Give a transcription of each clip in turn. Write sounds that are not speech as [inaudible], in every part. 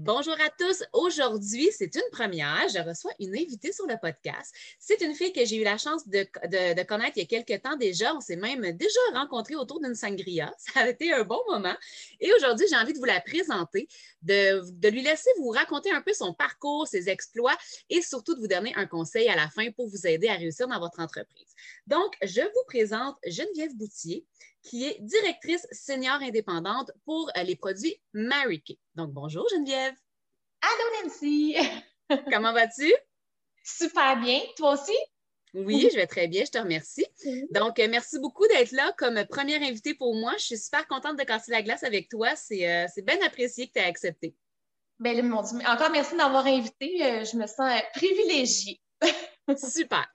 Bonjour à tous. Aujourd'hui, c'est une première. Je reçois une invitée sur le podcast. C'est une fille que j'ai eu la chance de, connaître il y a quelques temps déjà. On s'est même déjà rencontrés autour d'une sangria. [laughs] Ça a été un bon moment. Et aujourd'hui, j'ai envie de vous la présenter, de, de, lui laisser vous raconter un peu son parcours, ses exploits et surtout de vous donner un conseil à la fin pour vous aider à réussir dans votre entreprise. Donc, je vous présente Geneviève Boutier qui est directrice senior indépendante pour euh, les produits Mary Kay. Donc, bonjour Geneviève. Allô Nancy. [laughs] Comment vas-tu? Super bien. Toi aussi? Oui, je vais très bien, je te remercie. Donc, euh, merci beaucoup d'être là comme première invitée pour moi. Je suis super contente de casser la glace avec toi. C'est euh, bien apprécié que tu aies accepté. Bien, mon Dieu, encore merci d'avoir invité. je me sens privilégiée. [laughs] super.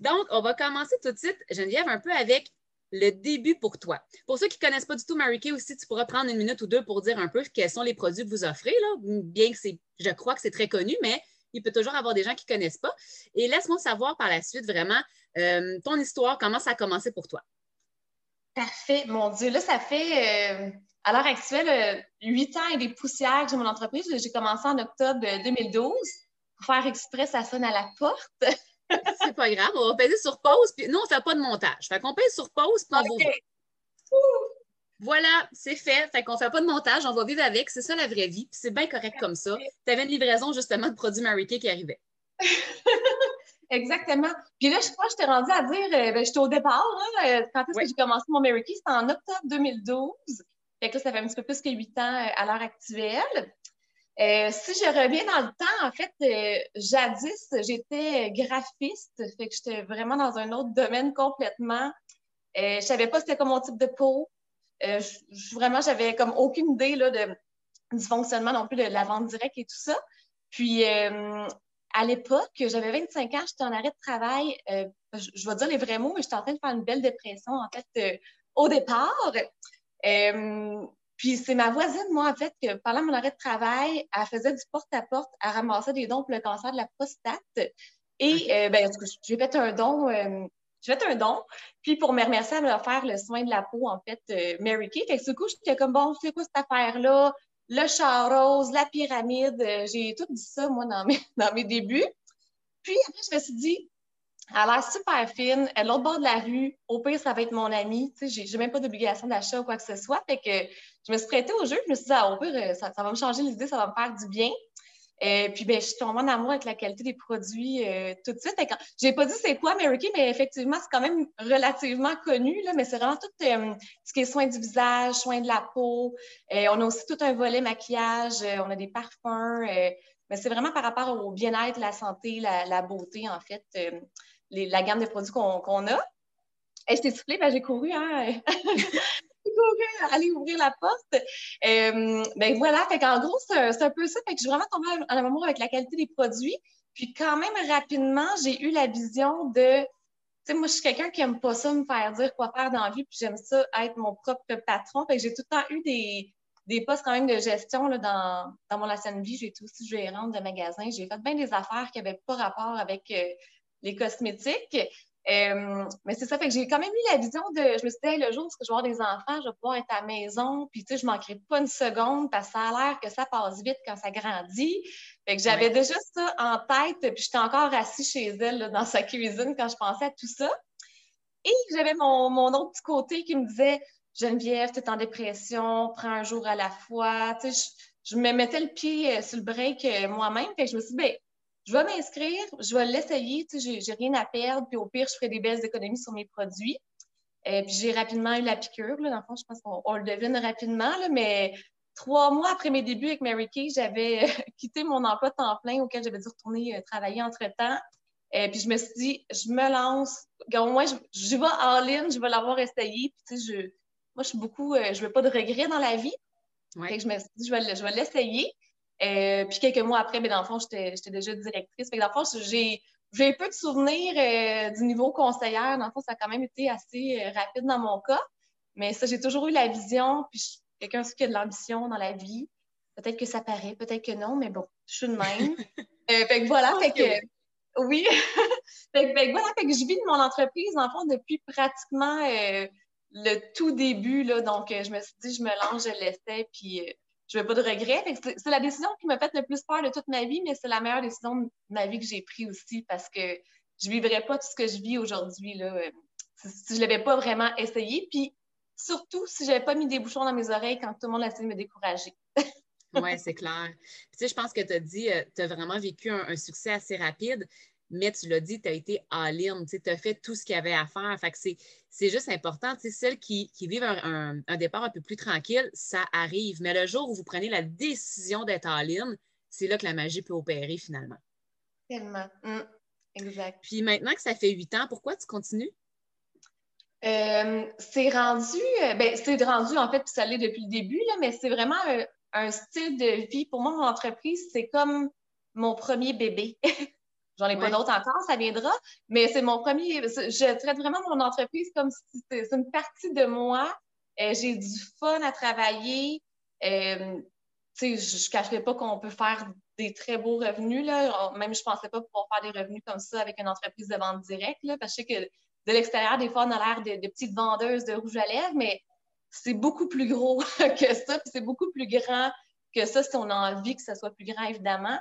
Donc, on va commencer tout de suite, Geneviève, un peu avec le début pour toi. Pour ceux qui ne connaissent pas du tout Mary Kay aussi, tu pourras prendre une minute ou deux pour dire un peu quels sont les produits que vous offrez, là, bien que c'est, je crois que c'est très connu, mais il peut toujours avoir des gens qui ne connaissent pas. Et laisse-moi savoir par la suite vraiment euh, ton histoire, comment ça a commencé pour toi? Parfait. Mon Dieu, là, ça fait euh, à l'heure actuelle euh, huit ans et des poussières que j'ai mon entreprise. J'ai commencé en octobre 2012. Pour faire exprès, ça sonne à la porte. C'est pas grave, on va peser sur pause, puis nous, on ne fait pas de montage. Fait qu'on pèse sur pause, puis on va... Voilà, c'est fait. Fait qu'on ne fait pas de montage, on va vivre avec. C'est ça la vraie vie. Puis c'est bien correct comme ça. Tu avais une livraison justement de produits Mary Kay qui arrivait. [laughs] Exactement. Puis là, je crois que je t'ai rendu à dire, euh, ben, j'étais au départ, hein, euh, quand est-ce que j'ai commencé mon Mary Kay? C'était en octobre 2012. Fait que là, ça fait un petit peu plus que huit ans euh, à l'heure actuelle. Euh, si je reviens dans le temps, en fait, euh, jadis, j'étais graphiste, fait que j'étais vraiment dans un autre domaine complètement. Euh, je savais pas c'était comme mon type de peau. Euh, vraiment, j'avais comme aucune idée là, du fonctionnement non plus de la vente directe et tout ça. Puis, à l'époque, j'avais 25 ans, j'étais en arrêt de travail. Je, je, vais dire les vrais mots, mais j'étais en train de faire une belle dépression, en fait, au départ. Puis c'est ma voisine, moi, en fait, que pendant mon arrêt de travail, elle faisait du porte-à-porte, elle ramassait des dons pour le cancer de la prostate. Et euh, ben, j'ai fait un don. Euh, j'ai fait un don. Puis pour me remercier, elle m'a offert le soin de la peau, en fait, euh, Mary Kay. Fait que du coup, j'étais comme, bon, c'est quoi cette affaire-là? Le char rose, la pyramide. J'ai tout dit ça, moi, dans mes, [laughs] dans mes débuts. Puis après, je me suis dit, elle a l'air super fine. Est l'autre bord de la rue. Au pire, ça va être mon amie. Tu sais, j'ai même pas d'obligation d'achat ou quoi que ce soit. Fait que je me suis prêtée au jeu. Je me suis dit, ah, au pire, euh, ça, va me changer l'idée, ça va me faire du bien. Euh, puis, ben, je suis tombée en amour avec la qualité des produits euh, tout de suite. Je n'ai pas dit c'est quoi Mary mais effectivement, c'est quand même relativement connu. Là, mais c'est vraiment tout ce qui est soins du visage, soins de la peau. on a aussi tout un volet maquillage. on a des parfums. mais c'est vraiment par rapport au bien-être, la santé, la, beauté, en fait la gamme de produits qu'on a. Et je t'ai soufflé, ben, j'ai couru, hein? [laughs] aller ouvrir la porte. Euh, ben voilà, fait qu'en gros, c'est un peu ça. Fait que j'ai vraiment tombé en amour avec la qualité des produits. Puis quand même, rapidement, j'ai eu la vision de tu sais, moi, je suis quelqu'un qui aime pas ça me faire dire quoi faire dans la vie, puis j'aime ça être mon propre patron. Fait que j'ai tout le temps eu des, postes quand même de gestion dans mon ancienne vie. J'ai été aussi gérante de magasin. J'ai fait bien des affaires qui n'avaient pas rapport avec euh, les cosmétiques. Euh, mais c'est ça, fait que j'ai quand même eu la vision de, je me suis dit, le jour où je vais avoir des enfants, je vais pouvoir être à la maison, puis tu sais, je manquerai pas une seconde parce que ça a l'air que ça passe vite quand ça grandit. Fait que j'avais déjà ça en tête, puis j'étais encore assise chez elle dans sa cuisine quand je pensais à tout ça. Et j'avais mon, mon autre petit côté qui me disait, Geneviève, tu es en dépression, prends un jour à la fois. Tu sais, je, je me mettais le pied euh, sur le break euh, moi-même. Fait que je me suis dit, ben, je vais m'inscrire, je vais l'essayer, tu sais, j'ai rien à perdre, puis au pire, je ferai des belles économies sur mes produits. Et puis j'ai rapidement eu la piqûre, là, dans le fond, je pense qu'on le devine rapidement, là, mais trois mois après mes débuts avec Mary Kay, j'avais [laughs] quitté mon emploi temps plein auquel j'avais dû retourner euh, travailler entre-temps. Et puis je me suis dit, je me lance, au moins, je, je vais en ligne, je vais l'avoir essayé. Puis tu sais, je, moi, je suis beaucoup, euh, je veux pas de regrets dans la vie. Ouais. je me suis dit, je vais, je vais l'essayer. Euh, puis quelques mois après, mais dans le fond, j'étais déjà directrice. Fait que dans le fond, j'ai j'ai peu de souvenirs euh, du niveau conseillère. Dans le fond, ça a quand même été assez euh, rapide dans mon cas. Mais ça, j'ai toujours eu la vision. Puis quelqu'un qui a de l'ambition dans la vie. Peut-être que ça paraît, peut-être que non, mais bon, je suis de même. [laughs] fait que voilà, fait que. Oui. [laughs] fait, que, voilà, fait que je vis de mon entreprise, dans le fond, depuis pratiquement le tout début. Là, donc, je me suis dit, je me lance, je l'essaie, puis je veux pas de regrets. C'est la décision qui m'a fait le plus peur de toute ma vie, mais c'est la meilleure décision de ma vie que j'ai prise aussi parce que je vivrais pas tout ce que je vis aujourd'hui euh, si je l'avais pas vraiment essayé. Puis surtout si j'avais pas mis des bouchons dans mes oreilles quand tout le monde a essayé de me décourager. oui, c'est clair. tu sais, je pense que tu as dit, euh, tu as vraiment vécu un, succès assez rapide, mais tu l'as dit, tu as été all-in, tu as fait tout ce qu'il y avait à faire. Fait que c'est juste important. Celles qui, vivent un, départ un peu plus tranquille, ça arrive. Mais le jour où vous prenez la décision d'être all-in, c'est là que la magie peut opérer finalement. Tellement. Mmh. Exact. Puis maintenant que ça fait huit ans, pourquoi tu continues? Euh, c'est rendu, euh, ben, c'est rendu en fait, puis ça l'est depuis le début, là, mais c'est vraiment un, style de vie. Pour moi, mon entreprise, c'est comme mon premier bébé. [laughs] J'en ai pas d'autres encore, ça viendra, mais c'est mon premier. Je traite vraiment mon entreprise comme si c'est une partie de moi. Euh, j'ai du fun à travailler. Euh, je ne cacherai pas qu'on peut faire des très beaux revenus. Là. Même je ne pensais pas pouvoir faire des revenus comme ça avec une entreprise de vente directe. Là, parce que je sais que de l'extérieur, des fois, on a l'air de, petites vendeuses de rouge à lèvres, mais c'est beaucoup plus gros [laughs] que ça, puis c'est beaucoup plus grand que ça si on a envie que ça soit plus grand, évidemment.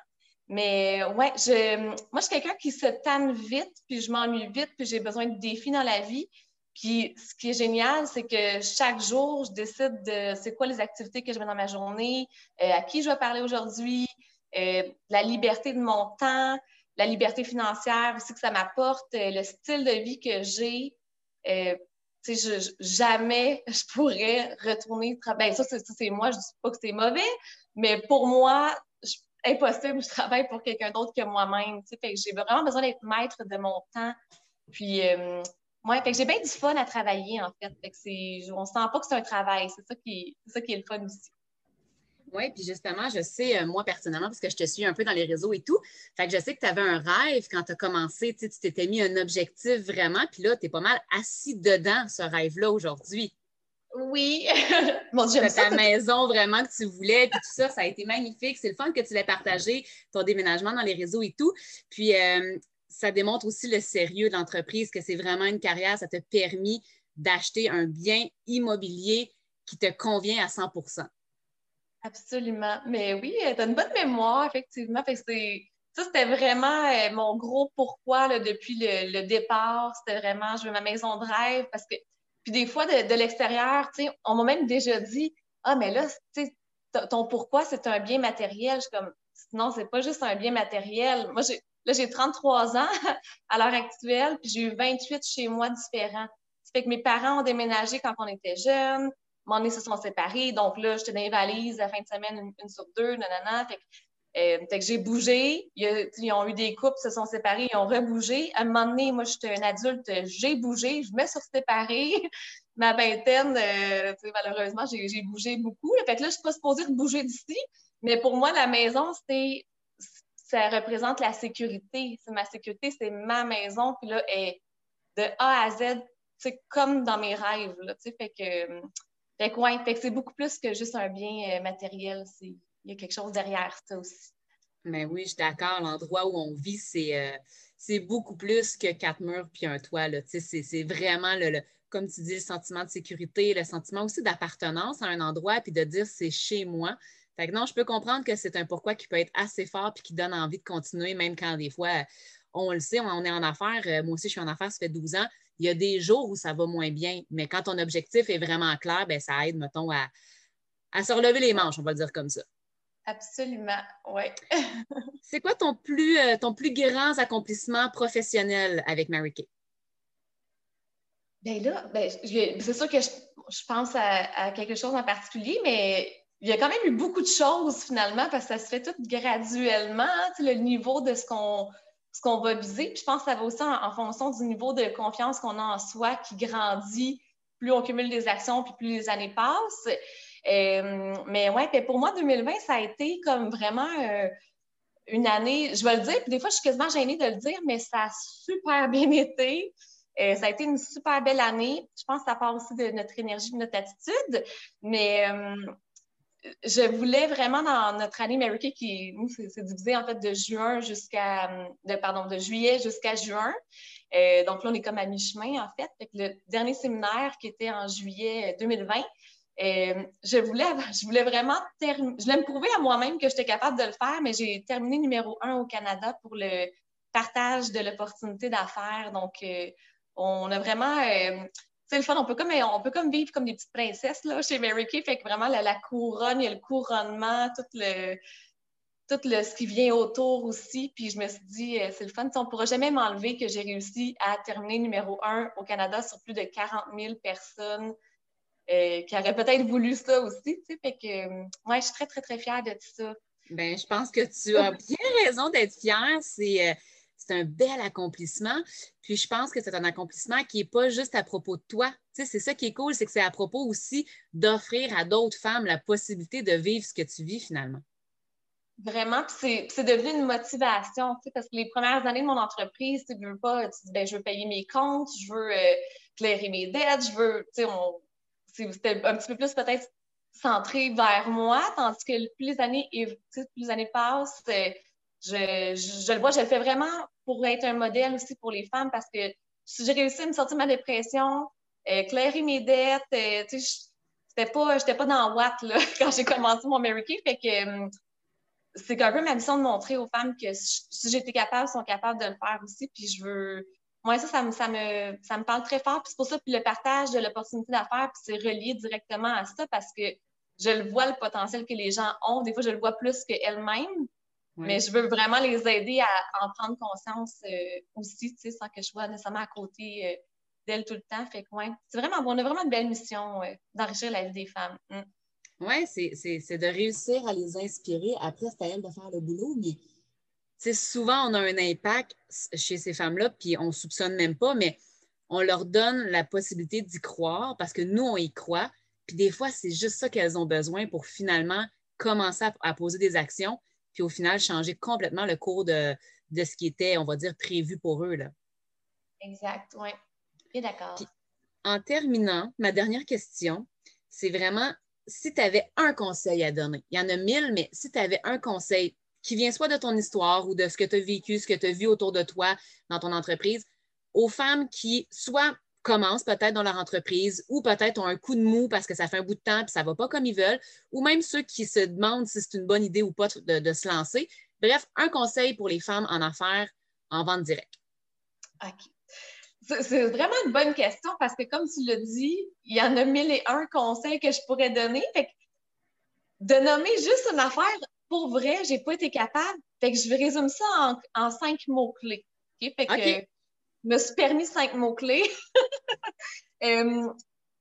Mais ouais, je, moi, je suis quelqu'un qui se tanne vite, puis je m'ennuie vite, puis j'ai besoin de défis dans la vie. Puis ce qui est génial, c'est que chaque jour, je décide de c'est quoi les activités que je mets dans ma journée, euh, à qui je vais parler aujourd'hui, euh, la liberté de mon temps, la liberté financière aussi que ça m'apporte, euh, le style de vie que j'ai. Je, jamais [laughs] je pourrais retourner travailler. Ben, ça, c'est moi, je ne dis pas que c'est mauvais, mais pour moi, impossible, je travaille pour quelqu'un d'autre que moi-même. J'ai vraiment besoin d'être maître de mon temps. Puis, euh, j'ai bien du fun à travailler, en fait. on ne sent pas que c'est un travail. C'est ça, qui, ça qui est le fun aussi. Oui, puis justement, je sais, euh, moi personnellement, parce que je te suis un peu dans les réseaux et tout, je sais que tu avais un rêve quand tu as commencé, tu t'étais mis un objectif vraiment, puis là, tu es pas mal assis dedans, ce rêve-là, aujourd'hui. Oui. [laughs] Mon Dieu, ta maison vraiment que tu voulais, puis tout ça, ça a été magnifique. C'est le fun que tu l'aies partagé, ton déménagement dans les réseaux et tout. Puis, euh, ça démontre aussi le sérieux de l'entreprise, que c'est vraiment une carrière, ça t'a permis d'acheter un bien immobilier qui te convient à 100% Absolument. Mais oui, tu as une bonne mémoire, effectivement. ça, c'était vraiment euh, mon gros pourquoi depuis le, départ. C'était vraiment, je veux ma maison de rêve parce que, puis des fois, de, l'extérieur, on m'a même déjà dit, ah, mais là, ton pourquoi, c'est un bien matériel. Je suis comme, non, c'est pas juste un bien matériel. Moi, là, j'ai 33 ans à l'heure actuelle, puis j'ai eu 28 chez moi différents. Ça fait que mes parents ont déménagé quand on était jeunes donné, se sont séparés. Donc là, j'étais dans les valises la fin de semaine, une, sur deux, nanana. Euh, que j'ai bougé. Ils, ont eu des couples, se sont séparés, ils ont rebougé. À un moment donné, moi, j'étais un adulte, j'ai bougé, je me suis séparée. [laughs] Ma vingtaine, euh, malheureusement, j'ai bougé beaucoup. Fait que là, je suis pas supposée de bouger d'ici. Mais pour moi, la maison, c'était ça représente la sécurité. C'est ma sécurité, c'est ma maison. Puis là, est de A à Z, c'est comme dans mes rêves. Là, fait que fait que, c'est beaucoup plus que juste un bien euh, matériel. Il y a quelque chose derrière ça aussi. Mais oui, je suis d'accord. L'endroit où on vit, c'est, euh, beaucoup plus que quatre murs puis un toit. C'est, vraiment, le, comme tu dis, le sentiment de sécurité, le sentiment aussi d'appartenance à un endroit puis de dire c'est chez moi. Fait que non, je peux comprendre que c'est un pourquoi qui peut être assez fort puis qui donne envie de continuer, même quand des fois, on le sait, on est en affaires. Euh, moi aussi, je suis en affaires, ça fait 12 ans il y a des jours où ça va moins bien, mais quand ton objectif est vraiment clair, ben, ça aide, mettons, à, se relever les manches, on va le dire comme ça. Absolument, oui. [laughs] c'est quoi ton plus, euh, ton plus grand accomplissement professionnel avec Mary Kay? Bien là, ben, c'est sûr que je, pense à, quelque chose en particulier, mais il y a quand même eu beaucoup de choses finalement parce que ça se fait tout graduellement, hein, le niveau de ce qu'on ce qu'on va viser. Puis je pense que ça va aussi en, fonction du niveau de confiance qu'on a en soi qui grandit. Plus on cumule des actions, puis plus les années passent. Euh, mais ouais, pour moi, 2020, ça a été comme vraiment euh, une année, je vais le dire, puis des fois, je suis quasiment gênée de le dire, mais ça a super [laughs] bien été. Euh, ça a été une super belle année. Je pense que ça part aussi de notre énergie, de notre attitude. Mais je voulais vraiment dans notre année Mary qui nous, c'est divisé en fait de juin jusqu'à, de, pardon, de juillet jusqu'à juin. Donc là, on est comme à mi-chemin en fait. le dernier séminaire qui était en juillet 2020, je, voulais, [laughs] je voulais vraiment je voulais me prouver à moi-même que j'étais capable de le faire, mais j'ai terminé numéro un au Canada pour le partage de l'opportunité d'affaires. Donc, on a vraiment c'est le fun. On peut, comme, on peut comme vivre comme des petites princesses là, chez Mary Kay. Fait que vraiment, la, couronne, il y a le couronnement, tout le, tout le, ce qui vient autour aussi. Puis je me suis dit, euh, c'est le fun. on ne pourra jamais m'enlever que j'ai réussi à terminer numéro un au Canada sur plus de 40 000 personnes euh, qui auraient peut-être voulu ça aussi. Fait que, euh, ouais, je suis très, très, très fière de tout ça. Bien, je pense que tu as [laughs] bien raison d'être fière. C'est c'est un bel accomplissement. Puis je pense que c'est un accomplissement qui n'est pas juste à propos de toi. Tu sais, c'est ça qui est cool, c'est que c'est à propos aussi d'offrir à d'autres femmes la possibilité de vivre ce que tu vis finalement. Vraiment, c'est devenu une motivation, tu sais, parce que les premières années de mon entreprise, tu veux pas, tu dis, ben, je veux payer mes comptes, je veux euh, clairer mes dettes, je veux, tu sais, c'était un petit peu plus peut-être centré vers moi, tandis que plus les années, plus les années passent, euh, je, le vois, je le fais vraiment pour être un modèle aussi pour les femmes parce que si j'ai réussi à me sortir de ma dépression, éclairer mes dettes, euh, tu j'étais pas, pas dans Watt [laughs] quand j'ai commencé mon Mary Kay, fait que hum, c'est un peu ma mission de montrer aux femmes que si j'étais capable, elles sont capables de le faire aussi, puis je veux... Moi, ça, ça me, ça me, ça me parle très fort, puis c'est pour ça, puis le partage de l'opportunité d'affaires, puis c'est relié directement à ça parce que je le vois, le potentiel que les gens ont. Des fois, je le vois plus qu'elles-mêmes. Mais je veux vraiment les aider à en prendre conscience euh, aussi, tu sais, sans que je sois nécessairement à côté euh, d'elles tout le temps. Fait que, ouais, c'est vraiment, on a vraiment une belle mission euh, d'enrichir la vie des femmes. Mm. Oui, c'est de réussir à les inspirer. Après, c'est à elles de faire le boulot, mais souvent, on a un impact chez ces femmes-là, puis on ne soupçonne même pas, mais on leur donne la possibilité d'y croire parce que nous, on y croit. Puis des fois, c'est juste ça qu'elles ont besoin pour finalement commencer à poser des actions puis au final changer complètement le cours de, ce qui était, on va dire, prévu pour eux. Là. Exact, oui. Et d'accord. En terminant, ma dernière question, c'est vraiment si tu avais un conseil à donner, il y en a mille, mais si tu avais un conseil qui vient soit de ton histoire ou de ce que tu as vécu, ce que tu as vu autour de toi dans ton entreprise, aux femmes qui soit commencent peut-être dans leur entreprise ou peut-être ont un coup de mou parce que ça fait un bout de temps et ça ne va pas comme ils veulent, ou même ceux qui se demandent si c'est une bonne idée ou pas de, se lancer. Bref, un conseil pour les femmes en affaires en vente directe. OK. C'est vraiment une bonne question parce que, comme tu l'as dit, il y en a mille et un conseils que je pourrais donner. Fait de nommer juste une affaire, pour vrai, j'ai pas été capable. Fait que je résume ça en, cinq mots-clés. Fait que, me suis permis cinq mots-clés. [laughs] Euh,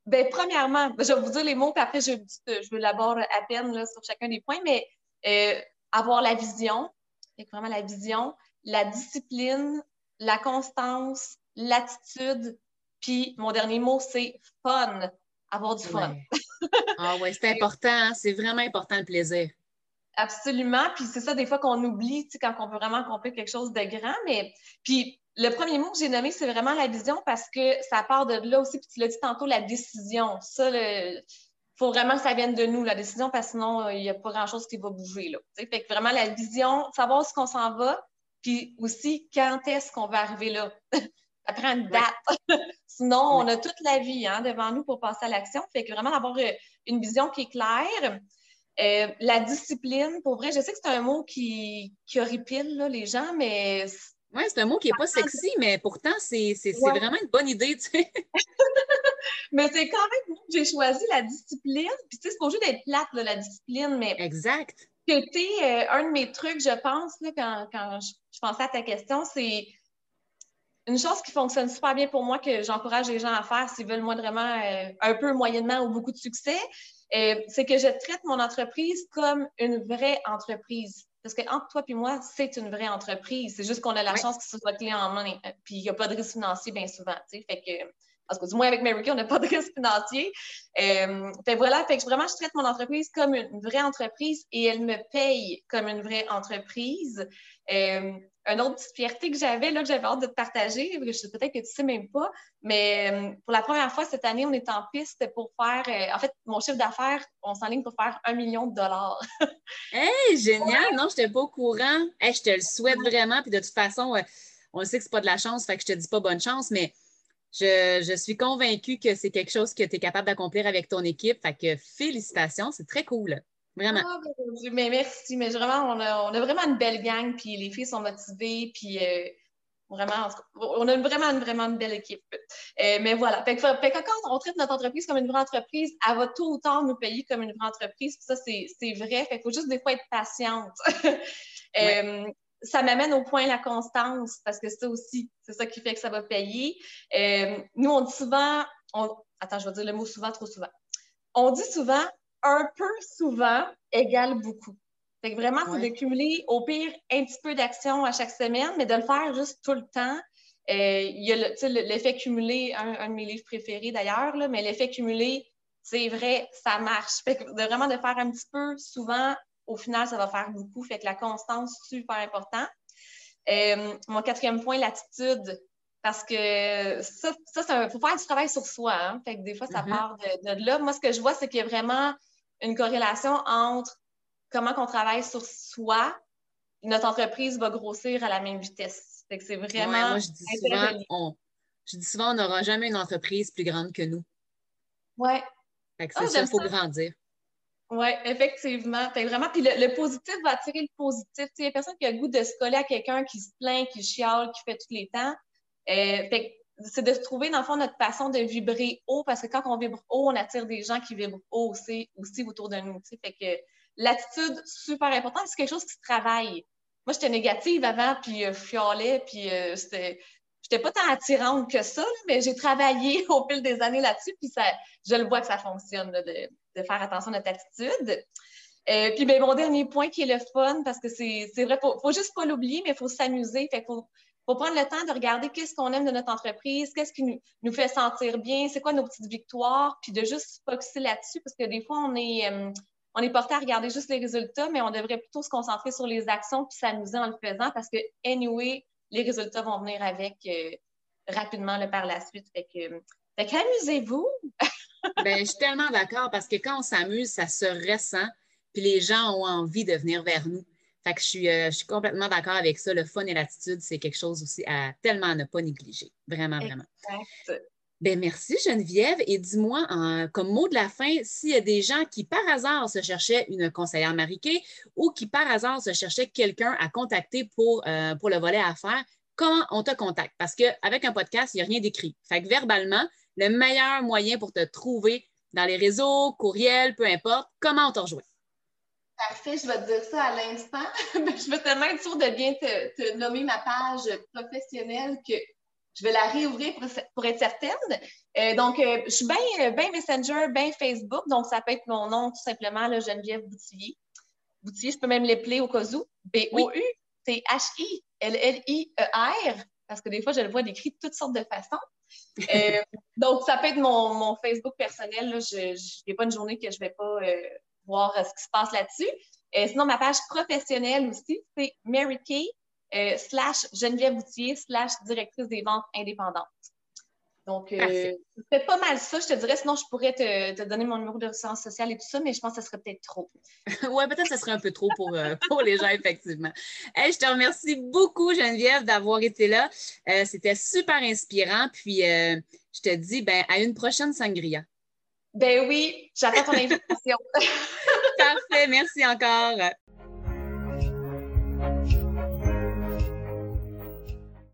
ben, premièrement, je vais vous dire les mots, puis après, je, je vais l'aborder à peine là, sur chacun des points, mais euh, avoir la vision, vraiment la vision, la discipline, la constance, l'attitude, puis mon dernier mot, c'est fun, avoir du fun. ah oui, c'est [laughs] important, hein, c'est vraiment important le plaisir. Absolument, puis c'est ça des fois qu'on oublie, quand on veut vraiment accomplir quelque chose de grand, mais puis le premier mot que j'ai nommé, c'est vraiment la vision parce que ça part de là aussi, puis tu l'as dit tantôt, la décision. Ça, il faut vraiment que ça vienne de nous, la décision, parce que sinon, il n'y a pas grand-chose qui va bouger. Là. Fait que vraiment, la vision, savoir ce qu'on s'en va, puis aussi quand est-ce qu'on va arriver là? [laughs] ça prend une date. [laughs] sinon, on a toute la vie hein, devant nous pour passer à l'action. Fait que vraiment avoir euh, une vision qui est claire. Euh, la discipline, pour vrai, je sais que c'est un mot qui, qui horripile là, les gens, mais oui, c'est un mot qui n'est pas sexy, mais pourtant, c'est vraiment une bonne idée, tu sais. [laughs] mais c'est quand même j'ai choisi la discipline. Puis, tu sais, c'est pas juste d'être plate, la discipline, mais. Exact. C'était euh, un de mes trucs, je pense, là, quand, quand je, pensais à ta question, c'est une chose qui fonctionne super bien pour moi, que j'encourage les gens à faire s'ils veulent moindrement, euh, un peu moyennement ou beaucoup de succès, euh, c'est que je traite mon entreprise comme une vraie entreprise. Parce qu'entre toi et moi, c'est une vraie entreprise. C'est juste qu'on a la chance que ce soit clé en main. Puis il n'y a pas de risque financier bien souvent. Fait que, parce que du moins avec Mary on n'a pas de risque financier. Euh, fait voilà, fait que vraiment, je traite mon entreprise comme une vraie entreprise et elle me paye comme une vraie entreprise. Euh, une autre petite fierté que j'avais, là, que j'avais hâte de te partager, je sais peut-être que tu ne sais même pas, mais euh, pour la première fois cette année, on est en piste pour faire, euh, en fait, mon chiffre d'affaires, on s'enligne pour faire un million de dollars. [laughs] hey, génial! Non, je n'étais pas au courant. Hey, je te le souhaite vraiment. Puis de toute façon, euh, on sait que ce n'est pas de la chance, fait que je te dis pas bonne chance, mais Je, suis convaincue que c'est quelque chose que tu es capable d'accomplir avec ton équipe. Fait que félicitations, c'est très cool. Vraiment. Ah, ben, mais merci, mais vraiment, on a, vraiment une belle gang, puis les filles sont motivées, puis euh, vraiment, on a vraiment, une, vraiment une belle équipe. Euh, mais voilà. Fait que, quand on traite notre entreprise comme une vraie entreprise, elle va tout autant nous payer comme une vraie entreprise. ça, c'est vrai. Fait qu'il faut juste des fois être patiente. [laughs] Euh, ça m'amène au point la constance, parce que ça aussi, c'est ça qui fait que ça va payer. Nous, on dit souvent, attends, je vais dire le mot souvent, trop souvent. On dit souvent, un peu souvent égale beaucoup. Fait que vraiment, c'est de cumuler au pire un petit peu d'action à chaque semaine, mais de le faire juste tout le temps. Euh, il y a l'effet cumulé, un, de mes livres préférés d'ailleurs, mais l'effet cumulé, c'est vrai, ça marche. Fait que de vraiment de faire un petit peu souvent au final, ça va faire beaucoup. Fait que la constance, super important. Euh, mon quatrième point, l'attitude. Parce que ça, ça il faut faire du travail sur soi. Hein. Fait que des fois, ça mm-hmm. part de, là. Moi, ce que je vois, c'est qu'il y a vraiment une corrélation entre comment on travaille sur soi, notre entreprise va grossir à la même vitesse. Fait que c'est vraiment. moi, je dis souvent, on, je dis souvent, on n'aura jamais une entreprise plus grande que nous. Ouais. Fait que c'est ah, ça, il faut grandir. Oui, effectivement. vraiment, puis le, positif va attirer le positif. Il n'y a personne qui a le goût de se coller à quelqu'un qui se plaint, qui chiale, qui fait tous les temps. Euh, c'est de trouver, dans le fond, notre façon de vibrer haut, parce que quand on vibre haut, on attire des gens qui vibrent haut aussi, aussi autour de nous. Fait que l'attitude, super importante, c'est quelque chose qui se travaille. Moi, j'étais négative avant, puis euh, je fiolais, puis euh, c'était n'étais pas tant attirante que ça, mais j'ai travaillé [laughs] au fil des années là-dessus, puis ça, je le vois que ça fonctionne, de, faire attention à notre attitude. Euh, puis ben, mon dernier point qui est le fun, parce que c'est vrai, ne faut juste pas l'oublier, mais il faut s'amuser. Fait faut, faut prendre le temps de regarder qu'est-ce qu'on aime de notre entreprise, qu'est-ce qui nous, fait sentir bien, c'est quoi nos petites victoires, puis de juste focuser là-dessus, parce que des fois, on est, euh, on est porté à regarder juste les résultats, mais on devrait plutôt se concentrer sur les actions puis s'amuser en le faisant, parce que, anyway, les résultats vont venir avec euh, rapidement par la suite. Fait que, fait qu'amusez-vous! [laughs] ben, je suis tellement d'accord parce que quand on s'amuse, ça se ressent, puis les gens ont envie de venir vers nous. Fait que je suis, euh, je suis complètement d'accord avec ça. Le fun et l'attitude, c'est quelque chose aussi à tellement ne pas négliger. Vraiment, vraiment. Ben, merci Geneviève. Et dis-moi, comme mot de la fin, s'il y a des gens qui par hasard se cherchaient une conseillère mariquée ou qui par hasard se cherchaient quelqu'un à contacter pour, euh, pour le volet à faire, comment on te contacte? Parce qu'avec un podcast, il n'y a rien d'écrit. Fait que verbalement, le meilleur moyen pour te trouver dans les réseaux, courriels, peu importe, comment on te rejoint? Parfait, je vais te dire ça à l'instant. [laughs] je veux tellement être sûre de bien te, nommer ma page professionnelle que je vais la réouvrir pour, être certaine. Euh, donc, euh, je suis bien ben Messenger, bien Facebook. Donc, ça peut être mon nom tout simplement, là, Geneviève Boutillier. Boutillier, je peux même l'appeler au cas où. B-O-U-T-H-I-L-L-I-E-R. Parce que des fois, je le vois décrit de toutes sortes de façons. Euh, [laughs] donc, ça peut être mon, Facebook personnel. Je n'ai pas une journée que je ne vais pas voir ce qui se passe là-dessus. sinon, ma page professionnelle aussi, c'est Mary Kay euh, slash Geneviève Boutier, slash directrice des ventes indépendantes. Donc, euh, c'est pas mal ça, je te dirais. Sinon, je pourrais te, donner mon numéro de ressources sociale et tout ça, mais je pense que ce serait peut-être trop. [laughs] oui, peut-être que ce serait un peu trop pour, euh, [laughs] pour les gens, effectivement. je te remercie beaucoup, Geneviève, d'avoir été là. C'était super inspirant. Puis, je te dis ben, à une prochaine sangria. Ben oui, j'attends ton [laughs] invitation. Parfait, merci encore.